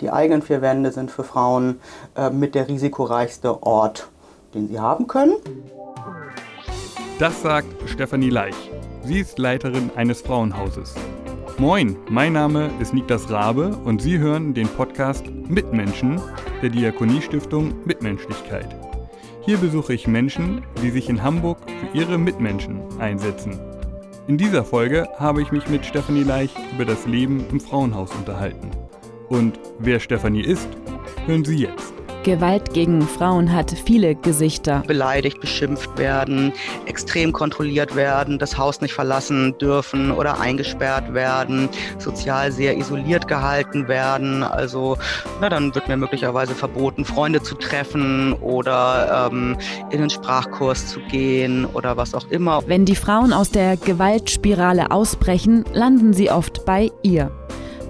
Die eigenen vier Wände sind für Frauen äh, mit der risikoreichste Ort, den sie haben können. Das sagt Stefanie Leich. Sie ist Leiterin eines Frauenhauses. Moin, mein Name ist Niklas Rabe und Sie hören den Podcast Mitmenschen der Diakoniestiftung Mitmenschlichkeit. Hier besuche ich Menschen, die sich in Hamburg für ihre Mitmenschen einsetzen. In dieser Folge habe ich mich mit Stefanie Leich über das Leben im Frauenhaus unterhalten. Und wer Stefanie ist, hören Sie jetzt. Gewalt gegen Frauen hat viele Gesichter. Beleidigt, beschimpft werden, extrem kontrolliert werden, das Haus nicht verlassen dürfen oder eingesperrt werden, sozial sehr isoliert gehalten werden. Also na, dann wird mir möglicherweise verboten, Freunde zu treffen oder ähm, in den Sprachkurs zu gehen oder was auch immer. Wenn die Frauen aus der Gewaltspirale ausbrechen, landen sie oft bei ihr.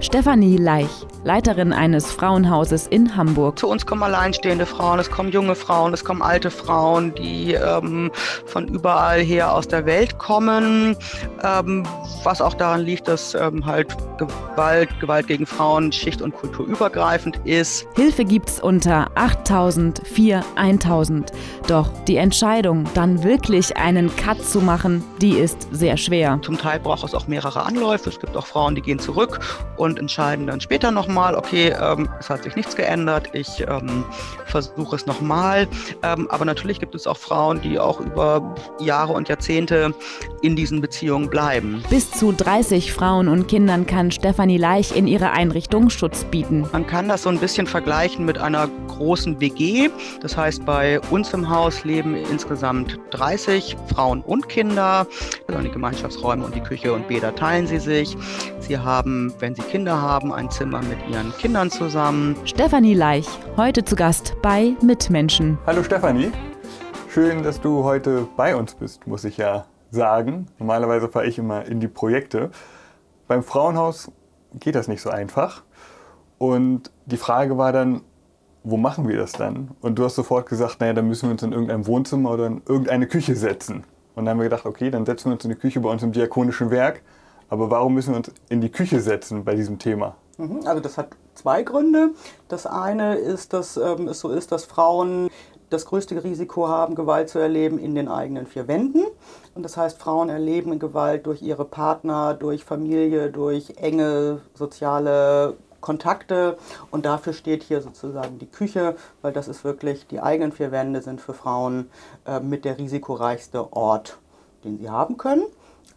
Stefanie Leich Leiterin eines Frauenhauses in Hamburg. Zu uns kommen alleinstehende Frauen, es kommen junge Frauen, es kommen alte Frauen, die ähm, von überall her aus der Welt kommen, ähm, was auch daran liegt, dass ähm, halt Gewalt, Gewalt gegen Frauen schicht- und kulturübergreifend ist. Hilfe gibt's unter 8000 4 1000. Doch die Entscheidung, dann wirklich einen Cut zu machen, die ist sehr schwer. Zum Teil braucht es auch mehrere Anläufe. Es gibt auch Frauen, die gehen zurück und entscheiden dann später noch nochmal, okay, ähm, es hat sich nichts geändert, ich ähm, versuche es nochmal. Ähm, aber natürlich gibt es auch Frauen, die auch über Jahre und Jahrzehnte in diesen Beziehungen bleiben. Bis zu 30 Frauen und Kindern kann Stefanie Leich in ihrer Einrichtung Schutz bieten. Man kann das so ein bisschen vergleichen mit einer großen WG. Das heißt, bei uns im Haus leben insgesamt 30 Frauen und Kinder. Also die Gemeinschaftsräume und die Küche und Bäder teilen sie sich. Sie haben, wenn sie Kinder haben, ein Zimmer mit ihren Kindern zusammen. Stefanie Leich, heute zu Gast bei Mitmenschen. Hallo Stefanie, schön, dass du heute bei uns bist, muss ich ja sagen. Normalerweise fahre ich immer in die Projekte. Beim Frauenhaus geht das nicht so einfach. Und die Frage war dann, wo machen wir das dann? Und du hast sofort gesagt, naja, dann müssen wir uns in irgendein Wohnzimmer oder in irgendeine Küche setzen. Und dann haben wir gedacht, okay, dann setzen wir uns in die Küche bei uns im diakonischen Werk. Aber warum müssen wir uns in die Küche setzen bei diesem Thema? Mhm, also das hat zwei Gründe. Das eine ist, dass ähm, es so ist, dass Frauen das größte Risiko haben, Gewalt zu erleben in den eigenen vier Wänden. Und das heißt, Frauen erleben Gewalt durch ihre Partner, durch Familie, durch enge soziale Kontakte. Und dafür steht hier sozusagen die Küche, weil das ist wirklich, die eigenen vier Wände sind für Frauen äh, mit der risikoreichste Ort, den sie haben können.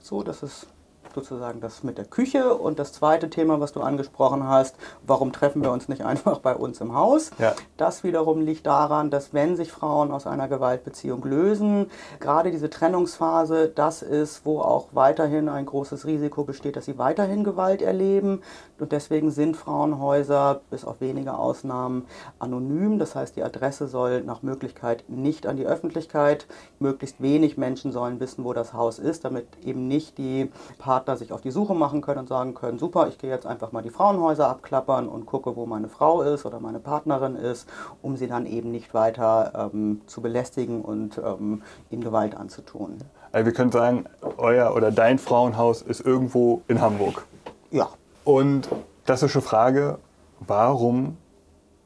So, das ist sozusagen das mit der Küche. Und das zweite Thema, was du angesprochen hast, warum treffen wir uns nicht einfach bei uns im Haus? Ja. Das wiederum liegt daran, dass wenn sich Frauen aus einer Gewaltbeziehung lösen, gerade diese Trennungsphase, das ist, wo auch weiterhin ein großes Risiko besteht, dass sie weiterhin Gewalt erleben. Und deswegen sind Frauenhäuser bis auf wenige Ausnahmen anonym. Das heißt, die Adresse soll nach Möglichkeit nicht an die Öffentlichkeit. Möglichst wenig Menschen sollen wissen, wo das Haus ist, damit eben nicht die Partner Partner sich auf die Suche machen können und sagen können, super, ich gehe jetzt einfach mal die Frauenhäuser abklappern und gucke, wo meine Frau ist oder meine Partnerin ist, um sie dann eben nicht weiter ähm, zu belästigen und ähm, ihnen Gewalt anzutun. Also wir können sagen, euer oder dein Frauenhaus ist irgendwo in Hamburg. Ja. Und klassische Frage, warum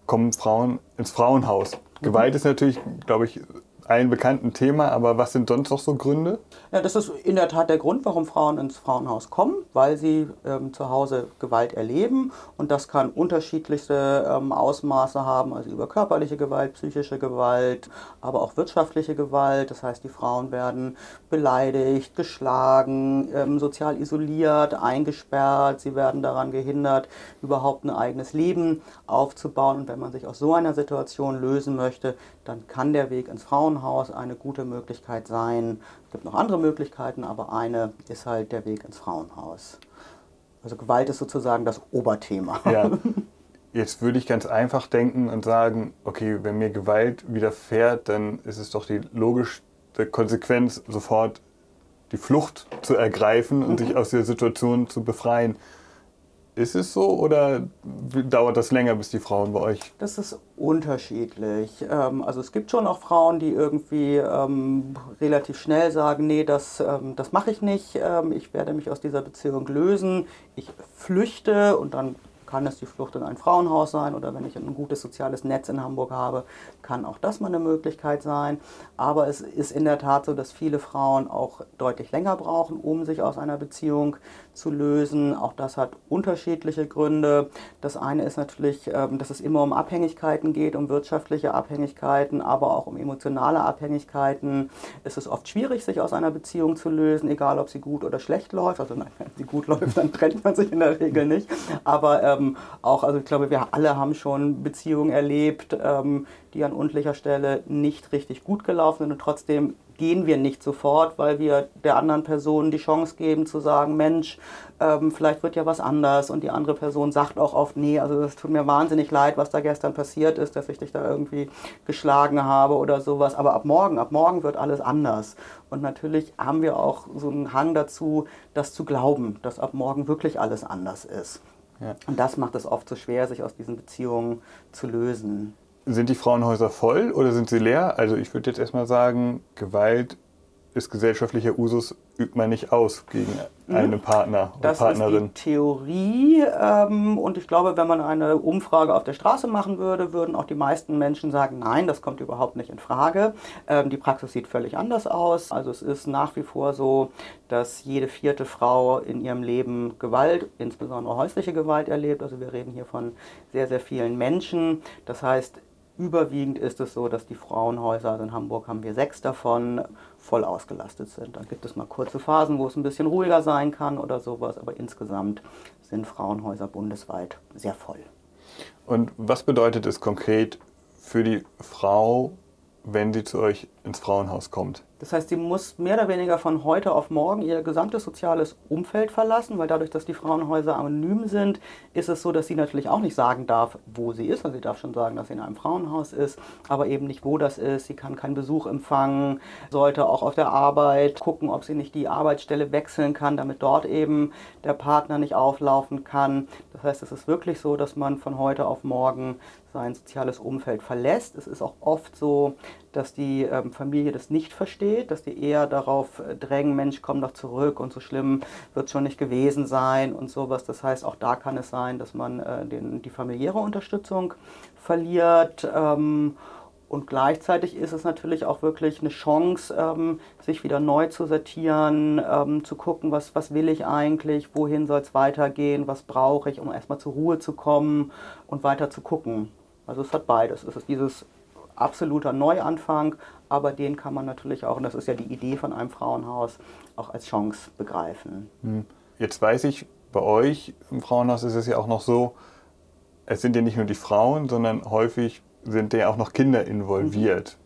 kommen Frauen ins Frauenhaus? Gewalt mhm. ist natürlich, glaube ich, ein bekannten Thema, aber was sind sonst noch so Gründe? Ja, das ist in der Tat der Grund, warum Frauen ins Frauenhaus kommen, weil sie ähm, zu Hause Gewalt erleben und das kann unterschiedlichste ähm, Ausmaße haben, also über körperliche Gewalt, psychische Gewalt, aber auch wirtschaftliche Gewalt. Das heißt, die Frauen werden beleidigt, geschlagen, ähm, sozial isoliert, eingesperrt, sie werden daran gehindert, überhaupt ein eigenes Leben aufzubauen. Und wenn man sich aus so einer Situation lösen möchte, dann kann der Weg ins Frauenhaus eine gute Möglichkeit sein. Es gibt noch andere Möglichkeiten, aber eine ist halt der Weg ins Frauenhaus. Also Gewalt ist sozusagen das Oberthema. Ja. Jetzt würde ich ganz einfach denken und sagen, okay, wenn mir Gewalt widerfährt, dann ist es doch die logischste Konsequenz, sofort die Flucht zu ergreifen und sich aus der Situation zu befreien. Ist es so oder dauert das länger, bis die Frauen bei euch? Das ist unterschiedlich. Ähm, also es gibt schon auch Frauen, die irgendwie ähm, relativ schnell sagen, nee, das, ähm, das mache ich nicht, ich werde mich aus dieser Beziehung lösen, ich flüchte und dann kann es die Flucht in ein Frauenhaus sein oder wenn ich ein gutes soziales Netz in Hamburg habe, kann auch das mal eine Möglichkeit sein. Aber es ist in der Tat so, dass viele Frauen auch deutlich länger brauchen, um sich aus einer Beziehung zu lösen. Auch das hat unterschiedliche Gründe. Das eine ist natürlich, ähm, dass es immer um Abhängigkeiten geht, um wirtschaftliche Abhängigkeiten, aber auch um emotionale Abhängigkeiten. Es ist oft schwierig, sich aus einer Beziehung zu lösen, egal ob sie gut oder schlecht läuft. Also nein, wenn sie gut läuft, dann trennt man sich in der Regel nicht. Aber ähm, auch, also ich glaube, wir alle haben schon Beziehungen erlebt, ähm, die an undlicher Stelle nicht richtig gut gelaufen sind und trotzdem gehen wir nicht sofort, weil wir der anderen Person die Chance geben zu sagen, Mensch, ähm, vielleicht wird ja was anders und die andere Person sagt auch oft, nee, also es tut mir wahnsinnig leid, was da gestern passiert ist, dass ich dich da irgendwie geschlagen habe oder sowas, aber ab morgen, ab morgen wird alles anders. Und natürlich haben wir auch so einen Hang dazu, das zu glauben, dass ab morgen wirklich alles anders ist. Ja. Und das macht es oft so schwer, sich aus diesen Beziehungen zu lösen. Sind die Frauenhäuser voll oder sind sie leer? Also ich würde jetzt erstmal sagen, Gewalt ist gesellschaftlicher Usus, übt man nicht aus gegen mhm. einen Partner oder das Partnerin. Das ist die Theorie ähm, und ich glaube, wenn man eine Umfrage auf der Straße machen würde, würden auch die meisten Menschen sagen, nein, das kommt überhaupt nicht in Frage. Ähm, die Praxis sieht völlig anders aus. Also es ist nach wie vor so, dass jede vierte Frau in ihrem Leben Gewalt, insbesondere häusliche Gewalt erlebt. Also wir reden hier von sehr, sehr vielen Menschen. Das heißt, Überwiegend ist es so, dass die Frauenhäuser, also in Hamburg haben wir sechs davon, voll ausgelastet sind. Dann gibt es mal kurze Phasen, wo es ein bisschen ruhiger sein kann oder sowas, aber insgesamt sind Frauenhäuser bundesweit sehr voll. Und was bedeutet es konkret für die Frau, wenn sie zu euch ins Frauenhaus kommt? Das heißt, sie muss mehr oder weniger von heute auf morgen ihr gesamtes soziales Umfeld verlassen, weil dadurch, dass die Frauenhäuser anonym sind, ist es so, dass sie natürlich auch nicht sagen darf, wo sie ist. Also sie darf schon sagen, dass sie in einem Frauenhaus ist, aber eben nicht, wo das ist. Sie kann keinen Besuch empfangen, sollte auch auf der Arbeit gucken, ob sie nicht die Arbeitsstelle wechseln kann, damit dort eben der Partner nicht auflaufen kann. Das heißt, es ist wirklich so, dass man von heute auf morgen sein soziales Umfeld verlässt. Es ist auch oft so, dass die ähm, Familie das nicht versteht, dass die eher darauf äh, drängen, Mensch, komm doch zurück und so schlimm wird es schon nicht gewesen sein und sowas. Das heißt, auch da kann es sein, dass man äh, den, die familiäre Unterstützung verliert. Ähm, und gleichzeitig ist es natürlich auch wirklich eine Chance, ähm, sich wieder neu zu sortieren, ähm, zu gucken, was, was will ich eigentlich, wohin soll es weitergehen, was brauche ich, um erstmal zur Ruhe zu kommen und weiter zu gucken. Also es hat beides. Es ist dieses absoluter Neuanfang, aber den kann man natürlich auch, und das ist ja die Idee von einem Frauenhaus, auch als Chance begreifen. Hm. Jetzt weiß ich, bei euch im Frauenhaus ist es ja auch noch so, es sind ja nicht nur die Frauen, sondern häufig sind ja auch noch Kinder involviert.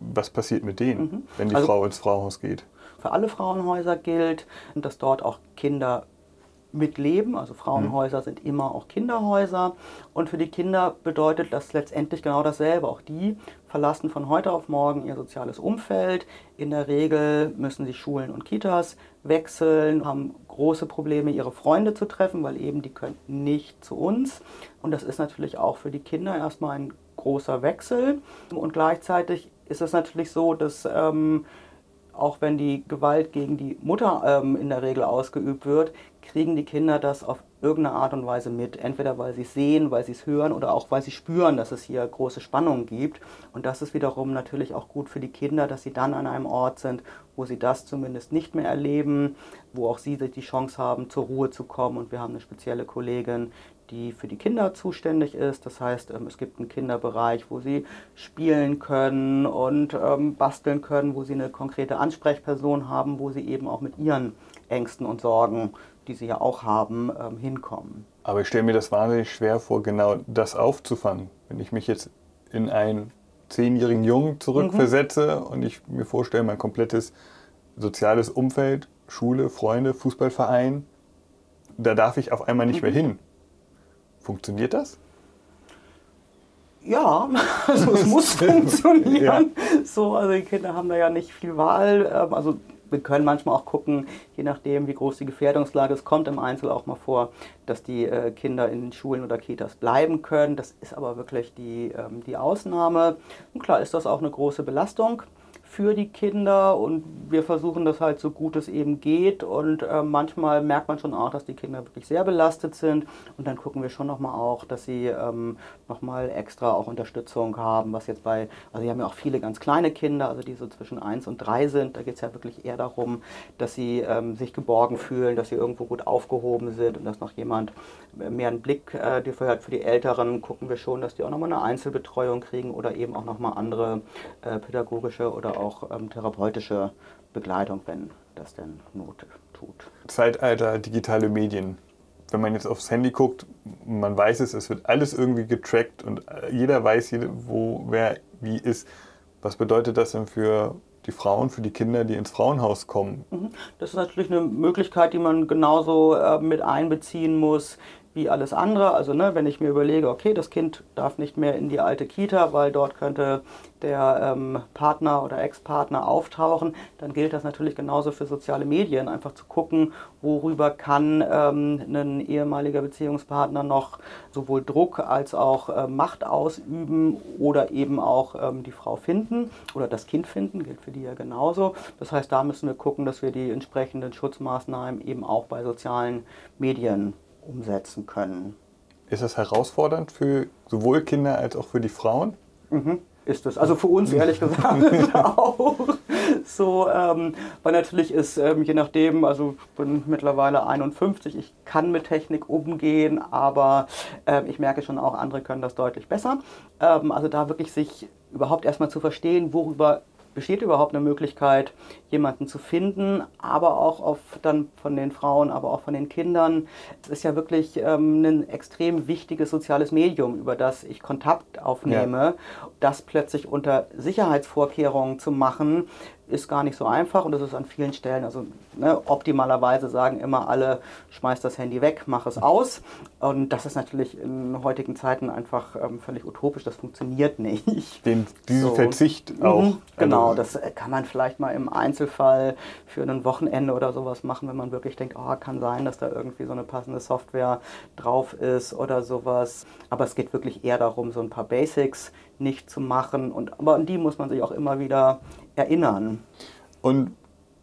Mhm. Was passiert mit denen, mhm. wenn die also, Frau ins Frauenhaus geht? Für alle Frauenhäuser gilt, dass dort auch Kinder mitleben. Also Frauenhäuser mhm. sind immer auch Kinderhäuser. Und für die Kinder bedeutet das letztendlich genau dasselbe. Auch die verlassen von heute auf morgen ihr soziales Umfeld. In der Regel müssen sie Schulen und Kitas wechseln, haben große Probleme, ihre Freunde zu treffen, weil eben die können nicht zu uns. Und das ist natürlich auch für die Kinder erstmal ein großer Wechsel. Und gleichzeitig ist es natürlich so, dass ähm, auch wenn die Gewalt gegen die Mutter ähm, in der Regel ausgeübt wird, kriegen die Kinder das auf irgendeine Art und Weise mit. Entweder weil sie es sehen, weil sie es hören oder auch weil sie spüren, dass es hier große Spannungen gibt. Und das ist wiederum natürlich auch gut für die Kinder, dass sie dann an einem Ort sind, wo sie das zumindest nicht mehr erleben, wo auch sie die Chance haben, zur Ruhe zu kommen. Und wir haben eine spezielle Kollegin, die für die Kinder zuständig ist. Das heißt, ähm, es gibt einen Kinderbereich, wo sie spielen können und ähm, basteln können, wo sie eine konkrete Ansprechperson haben, wo sie eben auch mit ihren Ängsten und Sorgen, die sie ja auch haben, ähm, hinkommen. Aber ich stelle mir das wahnsinnig schwer vor, genau das aufzufangen. Wenn ich mich jetzt in einen zehnjährigen Jungen zurückversetze mhm. und ich mir vorstelle, mein komplettes soziales Umfeld, Schule, Freunde, Fußballverein, da darf ich auf einmal nicht mhm. mehr hin. Funktioniert das? Ja, also es muss funktionieren. Ja. So, also die Kinder haben da ja nicht viel Wahl. Ähm, also wir können manchmal auch gucken, je nachdem, wie groß die Gefährdungslage ist, kommt im Einzel auch mal vor, dass die äh, Kinder in Schulen oder Kitas bleiben können. Das ist aber wirklich die, ähm, die Ausnahme. Und klar ist das auch eine große Belastung für die Kinder und wir versuchen das halt so gut es eben geht und äh, manchmal merkt man schon auch, dass die Kinder wirklich sehr belastet sind und dann gucken wir schon nochmal auch, dass sie ähm, nochmal extra auch Unterstützung haben, was jetzt bei, also wir haben ja auch viele ganz kleine Kinder, also die so zwischen 1 und 3 sind, da geht es ja wirklich eher darum, dass sie ähm, sich geborgen fühlen, dass sie irgendwo gut aufgehoben sind und dass noch jemand mehr einen Blick äh, dafür hat. Für die Älteren gucken wir schon, dass die auch nochmal eine Einzelbetreuung kriegen oder eben auch nochmal andere äh, pädagogische oder auch ähm, therapeutische Begleitung, wenn das denn Not tut. Zeitalter digitale Medien. Wenn man jetzt aufs Handy guckt, man weiß es, es wird alles irgendwie getrackt und äh, jeder weiß, wo wer wie ist. Was bedeutet das denn für die Frauen, für die Kinder, die ins Frauenhaus kommen? Mhm. Das ist natürlich eine Möglichkeit, die man genauso äh, mit einbeziehen muss wie alles andere. Also ne, wenn ich mir überlege, okay, das Kind darf nicht mehr in die alte Kita, weil dort könnte der ähm, Partner oder Ex-Partner auftauchen, dann gilt das natürlich genauso für soziale Medien, einfach zu gucken, worüber kann ähm, ein ehemaliger Beziehungspartner noch sowohl Druck als auch äh, Macht ausüben oder eben auch ähm, die Frau finden oder das Kind finden, gilt für die ja genauso. Das heißt, da müssen wir gucken, dass wir die entsprechenden Schutzmaßnahmen eben auch bei sozialen Medien umsetzen können. Ist das herausfordernd für sowohl Kinder als auch für die Frauen? Mhm ist es. Also für uns ehrlich gesagt auch. So, ähm, weil natürlich ist, ähm, je nachdem, also ich bin mittlerweile 51, ich kann mit Technik umgehen, aber ähm, ich merke schon auch, andere können das deutlich besser. Ähm, also da wirklich sich überhaupt erstmal zu verstehen, worüber besteht überhaupt eine Möglichkeit, jemanden zu finden, aber auch auf, dann von den Frauen, aber auch von den Kindern. Es ist ja wirklich ähm, ein extrem wichtiges soziales Medium, über das ich Kontakt aufnehme. Ja. Das plötzlich unter Sicherheitsvorkehrungen zu machen, ist gar nicht so einfach und das ist an vielen Stellen, also ne, optimalerweise sagen immer alle, schmeiß das Handy weg, mach es aus. Und das ist natürlich in heutigen Zeiten einfach ähm, völlig utopisch, das funktioniert nicht. Den, diesen so. Verzicht auch. Mhm, genau, also das äh, kann man vielleicht mal im Einzelfall für ein Wochenende oder sowas machen, wenn man wirklich denkt, oh, kann sein, dass da irgendwie so eine passende Software drauf ist oder sowas. Aber es geht wirklich eher darum, so ein paar Basics nicht zu machen. Und, aber an die muss man sich auch immer wieder erinnern. Und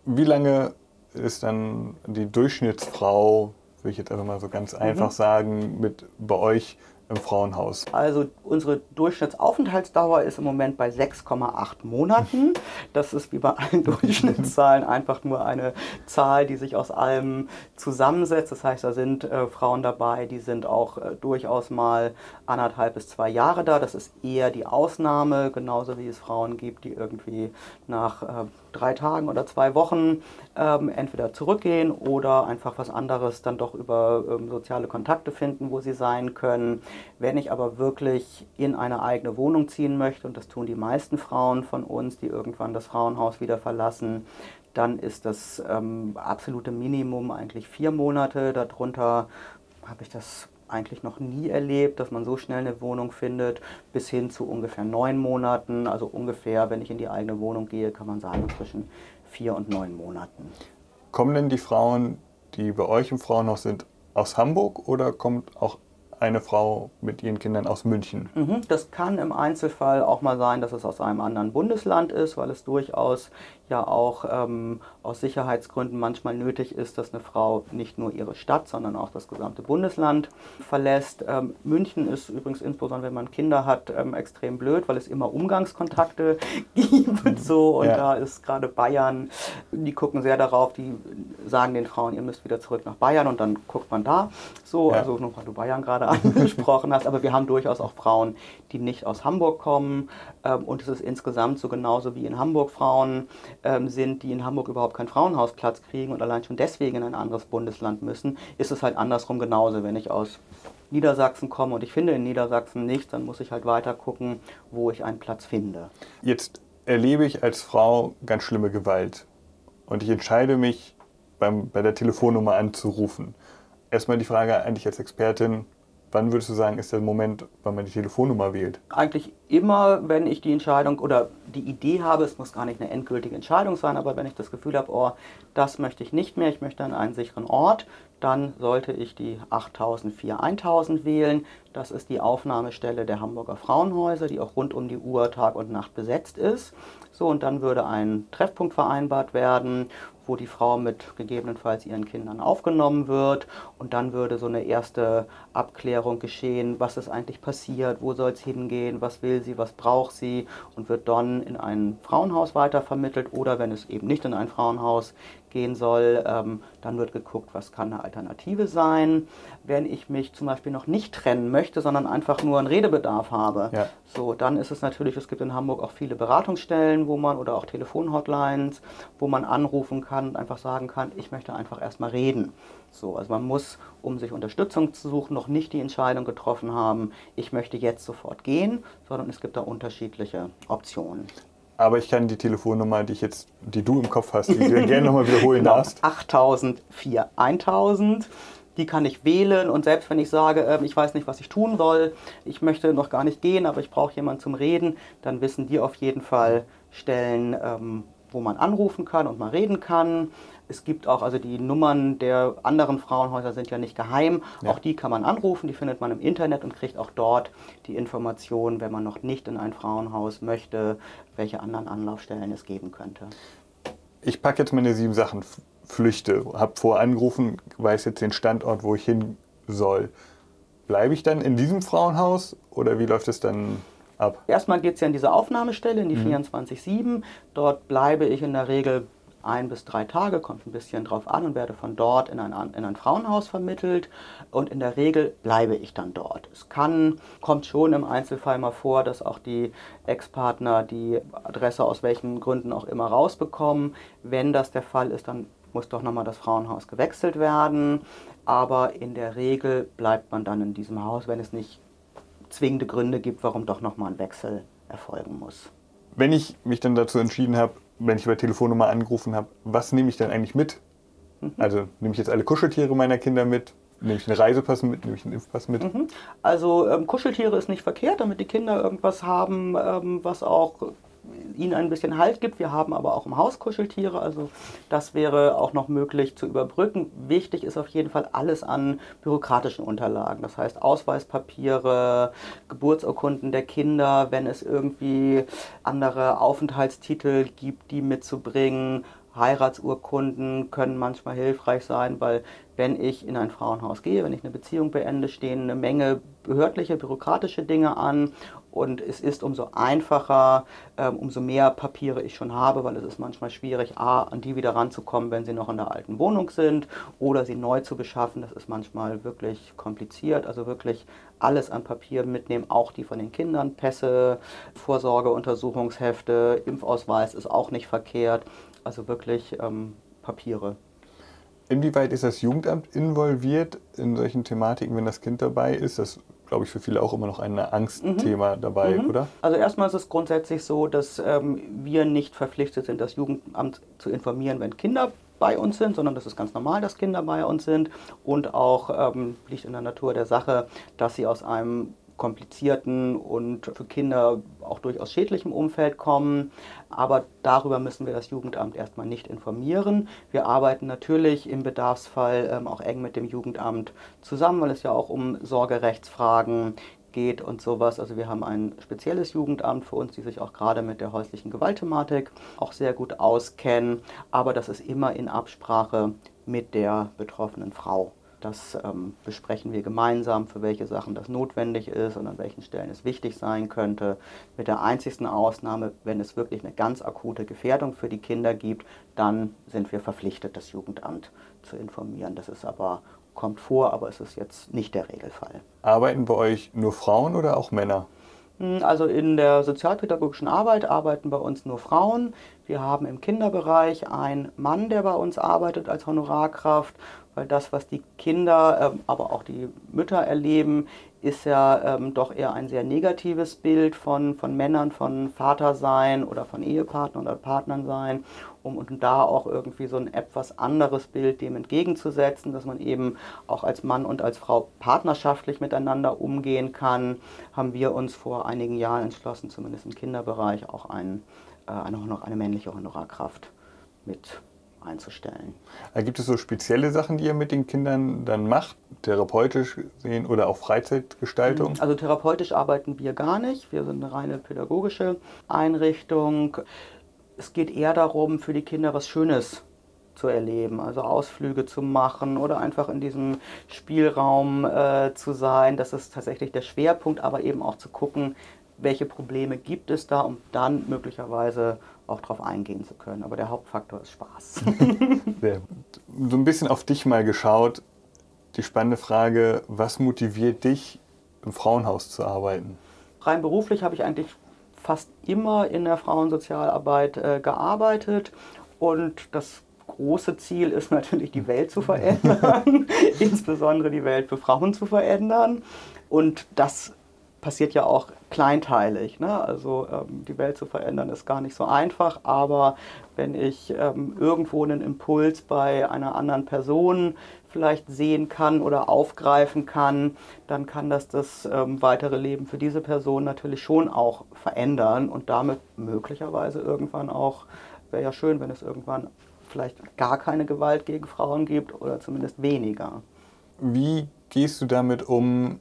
wie lange ist dann die Durchschnittsfrau, will ich jetzt einfach mal so ganz einfach mhm. sagen, mit bei euch im Frauenhaus? Also unsere Durchschnittsaufenthaltsdauer ist im Moment bei 6,8 Monaten. Das ist wie bei allen Durchschnittszahlen einfach nur eine Zahl, die sich aus allem zusammensetzt. Das heißt, da sind äh, Frauen dabei, die sind auch äh, durchaus mal anderthalb bis zwei Jahre da. Das ist eher die Ausnahme, genauso wie es Frauen gibt, die irgendwie nach äh, drei Tagen oder zwei Wochen ähm, entweder zurückgehen oder einfach was anderes dann doch über ähm, soziale Kontakte finden, wo sie sein können. Wenn ich aber wirklich in eine eigene Wohnung ziehen möchte, und das tun die meisten Frauen von uns, die irgendwann das Frauenhaus wieder verlassen, dann ist das ähm, absolute Minimum eigentlich vier Monate. Darunter habe ich das eigentlich noch nie erlebt, dass man so schnell eine Wohnung findet, bis hin zu ungefähr neun Monaten. Also ungefähr, wenn ich in die eigene Wohnung gehe, kann man sagen zwischen vier und neun Monaten. Kommen denn die Frauen, die bei euch im Frauenhaus sind, aus Hamburg oder kommt auch eine Frau mit ihren Kindern aus München. Mhm, das kann im Einzelfall auch mal sein, dass es aus einem anderen Bundesland ist, weil es durchaus ja auch ähm, aus Sicherheitsgründen manchmal nötig ist, dass eine Frau nicht nur ihre Stadt, sondern auch das gesamte Bundesland verlässt. Ähm, München ist übrigens insbesondere, wenn man Kinder hat, ähm, extrem blöd, weil es immer Umgangskontakte gibt. So und ja. da ist gerade Bayern, die gucken sehr darauf, die sagen den Frauen, ihr müsst wieder zurück nach Bayern und dann guckt man da. So, ja. also weil du Bayern gerade angesprochen hast, aber wir haben durchaus auch Frauen, die nicht aus Hamburg kommen ähm, und es ist insgesamt so genauso wie in Hamburg Frauen ähm, sind, die in Hamburg überhaupt keinen Frauenhausplatz kriegen und allein schon deswegen in ein anderes Bundesland müssen, ist es halt andersrum genauso. Wenn ich aus Niedersachsen komme und ich finde in Niedersachsen nichts, dann muss ich halt weiter gucken, wo ich einen Platz finde. Jetzt erlebe ich als Frau ganz schlimme Gewalt und ich entscheide mich, beim, bei der Telefonnummer anzurufen. Erstmal die Frage an dich als Expertin, wann würdest du sagen, ist der Moment, wann man die Telefonnummer wählt? Eigentlich immer, wenn ich die Entscheidung oder die Idee habe, es muss gar nicht eine endgültige Entscheidung sein, aber wenn ich das Gefühl habe, oh, das möchte ich nicht mehr, ich möchte an einen sicheren Ort, dann sollte ich die 8004 1000 wählen. Das ist die Aufnahmestelle der Hamburger Frauenhäuser, die auch rund um die Uhr Tag und Nacht besetzt ist. So, und dann würde ein Treffpunkt vereinbart werden, wo die Frau mit gegebenenfalls ihren Kindern aufgenommen wird. Und dann würde so eine erste Abklärung geschehen, was ist eigentlich passiert, wo soll es hingehen, was will sie, was braucht sie? Und wird dann in ein Frauenhaus weitervermittelt oder wenn es eben nicht in ein Frauenhaus gehen soll, ähm, dann wird geguckt, was kann eine Alternative sein. Wenn ich mich zum Beispiel noch nicht trennen möchte, sondern einfach nur einen Redebedarf habe, ja. so dann ist es natürlich, es gibt in Hamburg auch viele Beratungsstellen, wo man oder auch Telefonhotlines, wo man anrufen kann und einfach sagen kann, ich möchte einfach erstmal reden. So, also man muss, um sich Unterstützung zu suchen, noch nicht die Entscheidung getroffen haben, ich möchte jetzt sofort gehen, sondern es gibt da unterschiedliche Optionen. Aber ich kann die Telefonnummer, die ich jetzt, die du im Kopf hast, die du gerne nochmal wiederholen genau, darfst. 8004 1000. Die kann ich wählen und selbst wenn ich sage, äh, ich weiß nicht, was ich tun soll, ich möchte noch gar nicht gehen, aber ich brauche jemanden zum Reden, dann wissen die auf jeden Fall Stellen, ähm, wo man anrufen kann und mal reden kann. Es gibt auch, also die Nummern der anderen Frauenhäuser sind ja nicht geheim. Ja. Auch die kann man anrufen, die findet man im Internet und kriegt auch dort die Informationen, wenn man noch nicht in ein Frauenhaus möchte, welche anderen Anlaufstellen es geben könnte. Ich packe jetzt meine sieben Sachen, flüchte, habe vor angerufen, weiß jetzt den Standort, wo ich hin soll. Bleibe ich dann in diesem Frauenhaus oder wie läuft es dann ab? Erstmal geht es ja in diese Aufnahmestelle, in die mhm. 24-7. Dort bleibe ich in der Regel ein bis drei Tage, kommt ein bisschen drauf an und werde von dort in ein, in ein Frauenhaus vermittelt und in der Regel bleibe ich dann dort. Es kann, kommt schon im Einzelfall mal vor, dass auch die Ex-Partner die Adresse aus welchen Gründen auch immer rausbekommen. Wenn das der Fall ist, dann muss doch nochmal das Frauenhaus gewechselt werden. Aber in der Regel bleibt man dann in diesem Haus, wenn es nicht zwingende Gründe gibt, warum doch nochmal ein Wechsel erfolgen muss. Wenn ich mich dann dazu entschieden habe, wenn ich über Telefonnummer angerufen habe, was nehme ich denn eigentlich mit? Mhm. Also nehme ich jetzt alle Kuscheltiere meiner Kinder mit? Nehme ich einen Reisepass mit? Nehme ich einen Impfpass mit? Mhm. Also ähm, Kuscheltiere ist nicht verkehrt, damit die Kinder irgendwas haben, ähm, was auch ihnen ein bisschen Halt gibt. Wir haben aber auch im Haus Kuscheltiere, also das wäre auch noch möglich zu überbrücken. Wichtig ist auf jeden Fall alles an bürokratischen Unterlagen, das heißt Ausweispapiere, Geburtsurkunden der Kinder, wenn es irgendwie andere Aufenthaltstitel gibt, die mitzubringen. Heiratsurkunden können manchmal hilfreich sein, weil wenn ich in ein Frauenhaus gehe, wenn ich eine Beziehung beende, stehen eine Menge behördliche, bürokratische Dinge an und es ist umso einfacher, ähm, umso mehr Papiere ich schon habe, weil es ist manchmal schwierig, A, an die wieder ranzukommen, wenn sie noch in der alten Wohnung sind oder sie neu zu beschaffen. Das ist manchmal wirklich kompliziert. Also wirklich alles an Papier mitnehmen, auch die von den Kindern, Pässe, Vorsorgeuntersuchungshefte, Impfausweis ist auch nicht verkehrt. Also wirklich ähm, Papiere. Inwieweit ist das Jugendamt involviert in solchen Thematiken, wenn das Kind dabei ist? Das glaube ich, für viele auch immer noch ein Angstthema mhm. dabei, mhm. oder? Also erstmal ist es grundsätzlich so, dass ähm, wir nicht verpflichtet sind, das Jugendamt zu informieren, wenn Kinder bei uns sind, sondern das ist ganz normal, dass Kinder bei uns sind und auch ähm, liegt in der Natur der Sache, dass sie aus einem komplizierten und für Kinder auch durchaus schädlichem Umfeld kommen. Aber darüber müssen wir das Jugendamt erstmal nicht informieren. Wir arbeiten natürlich im Bedarfsfall ähm, auch eng mit dem Jugendamt zusammen, weil es ja auch um Sorgerechtsfragen geht und sowas. Also wir haben ein spezielles Jugendamt für uns, die sich auch gerade mit der häuslichen Gewaltthematik auch sehr gut auskennen. Aber das ist immer in Absprache mit der betroffenen Frau. Das ähm, besprechen wir gemeinsam, für welche Sachen das notwendig ist und an welchen Stellen es wichtig sein könnte. Mit der einzigsten Ausnahme, wenn es wirklich eine ganz akute Gefährdung für die Kinder gibt, dann sind wir verpflichtet, das Jugendamt zu informieren. Das ist aber kommt vor, aber es ist jetzt nicht der Regelfall. Arbeiten bei euch nur Frauen oder auch Männer? Hm, also in der sozialpädagogischen Arbeit arbeiten bei uns nur Frauen. Wir haben im Kinderbereich einen Mann, der bei uns arbeitet als Honorarkraft weil das, was die Kinder, ähm, aber auch die Mütter erleben, ist ja ähm, doch eher ein sehr negatives Bild von, von Männern, von Vatersein oder von Ehepartnern oder Partnern sein, um und da auch irgendwie so ein etwas anderes Bild dem entgegenzusetzen, dass man eben auch als Mann und als Frau partnerschaftlich miteinander umgehen kann, haben wir uns vor einigen Jahren entschlossen, zumindest im Kinderbereich auch ein, äh, noch eine männliche Honorarkraft mit einzustellen. Äh, gibt es so spezielle Sachen, die ihr mit den Kindern dann macht, therapeutisch sehen oder auch Freizeitgestaltung? Also therapeutisch arbeiten wir gar nicht. Wir sind eine reine pädagogische Einrichtung. Es geht eher darum, für die Kinder was Schönes zu erleben, also Ausflüge zu machen oder einfach in diesem Spielraum äh, zu sein. Das ist tatsächlich der Schwerpunkt, aber eben auch zu gucken, welche Probleme gibt es da, um dann möglicherweise auch darauf eingehen zu können. Aber der Hauptfaktor ist Spaß. so ein bisschen auf dich mal geschaut. Die spannende Frage, was motiviert dich, im Frauenhaus zu arbeiten? Rein beruflich habe ich eigentlich fast immer in der Frauensozialarbeit äh, gearbeitet und das große Ziel ist natürlich, die Welt zu verändern, insbesondere die Welt für Frauen zu verändern. Und das passiert ja auch kleinteilig. Ne? Also ähm, die Welt zu verändern ist gar nicht so einfach, aber wenn ich ähm, irgendwo einen Impuls bei einer anderen Person vielleicht sehen kann oder aufgreifen kann, dann kann das das ähm, weitere Leben für diese Person natürlich schon auch verändern und damit möglicherweise irgendwann auch, wäre ja schön, wenn es irgendwann vielleicht gar keine Gewalt gegen Frauen gibt oder zumindest weniger. Wie gehst du damit um,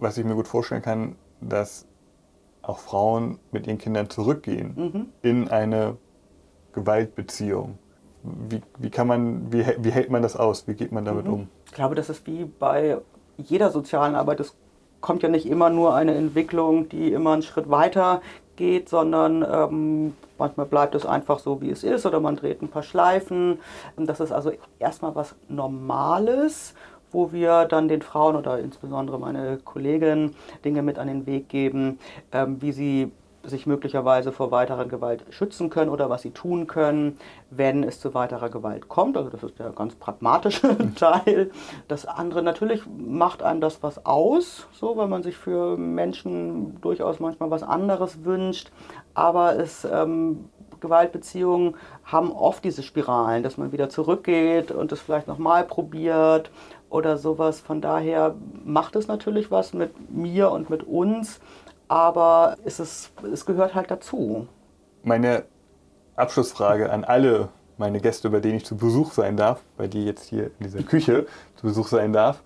was ich mir gut vorstellen kann, dass auch Frauen mit ihren Kindern zurückgehen mhm. in eine Gewaltbeziehung. Wie, wie, kann man, wie, wie hält man das aus? Wie geht man damit mhm. um? Ich glaube, das ist wie bei jeder sozialen Arbeit. Es kommt ja nicht immer nur eine Entwicklung, die immer einen Schritt weiter geht, sondern ähm, manchmal bleibt es einfach so, wie es ist, oder man dreht ein paar Schleifen. Und das ist also erstmal was Normales wo wir dann den Frauen oder insbesondere meine Kollegin Dinge mit an den Weg geben, ähm, wie sie sich möglicherweise vor weiterer Gewalt schützen können oder was sie tun können, wenn es zu weiterer Gewalt kommt. Also das ist der ganz pragmatische Teil. Das andere natürlich macht einem das was aus, so weil man sich für Menschen durchaus manchmal was anderes wünscht. Aber es ähm, Gewaltbeziehungen haben oft diese Spiralen, dass man wieder zurückgeht und es vielleicht nochmal probiert oder sowas. Von daher macht es natürlich was mit mir und mit uns, aber es, ist, es gehört halt dazu. Meine Abschlussfrage an alle meine Gäste, bei denen ich zu Besuch sein darf, bei dir jetzt hier in dieser Küche zu Besuch sein darf.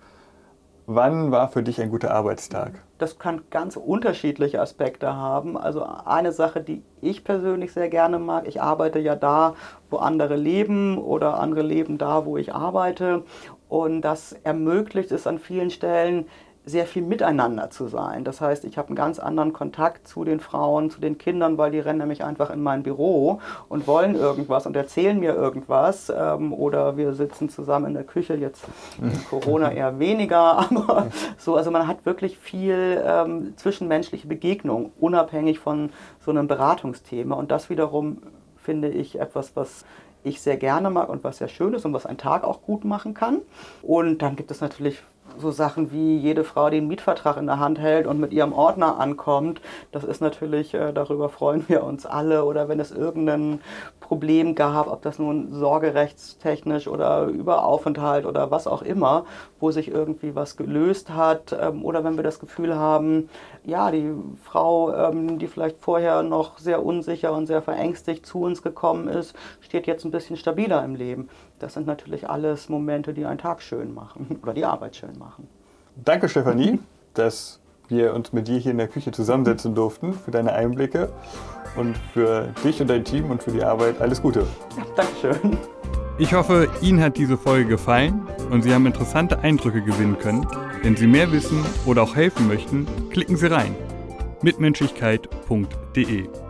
Wann war für dich ein guter Arbeitstag? Das kann ganz unterschiedliche Aspekte haben. Also eine Sache, die ich persönlich sehr gerne mag, ich arbeite ja da, wo andere leben oder andere leben da, wo ich arbeite. Und das ermöglicht es an vielen Stellen, sehr viel miteinander zu sein. Das heißt, ich habe einen ganz anderen Kontakt zu den Frauen, zu den Kindern, weil die rennen nämlich einfach in mein Büro und wollen irgendwas und erzählen mir irgendwas. Ähm, oder wir sitzen zusammen in der Küche, jetzt Corona eher weniger, aber so, also man hat wirklich viel ähm, zwischenmenschliche Begegnung, unabhängig von so einem Beratungsthema. Und das wiederum finde ich etwas, was ich sehr gerne mag und was sehr schön ist und was einen Tag auch gut machen kann. Und dann gibt es natürlich so Sachen wie jede Frau, die einen Mietvertrag in der Hand hält und mit ihrem Ordner ankommt, das ist natürlich, äh, darüber freuen wir uns alle. Oder wenn es irgendein Problem gab, ob das nun sorgerechtstechnisch oder über Aufenthalt oder was auch immer, wo sich irgendwie was gelöst hat. Ähm, oder wenn wir das Gefühl haben, ja, die Frau, ähm, die vielleicht vorher noch sehr unsicher und sehr verängstigt zu uns gekommen ist, steht jetzt ein bisschen stabiler im Leben. Das sind natürlich alles Momente, die einen Tag schön machen oder die Arbeit schön machen. Danke, Stefanie, dass wir uns mit dir hier in der Küche zusammensetzen durften, für deine Einblicke und für dich und dein Team und für die Arbeit alles Gute. Ja, Dankeschön. Ich hoffe, Ihnen hat diese Folge gefallen und Sie haben interessante Eindrücke gewinnen können. Wenn Sie mehr wissen oder auch helfen möchten, klicken Sie rein. mitmenschlichkeit.de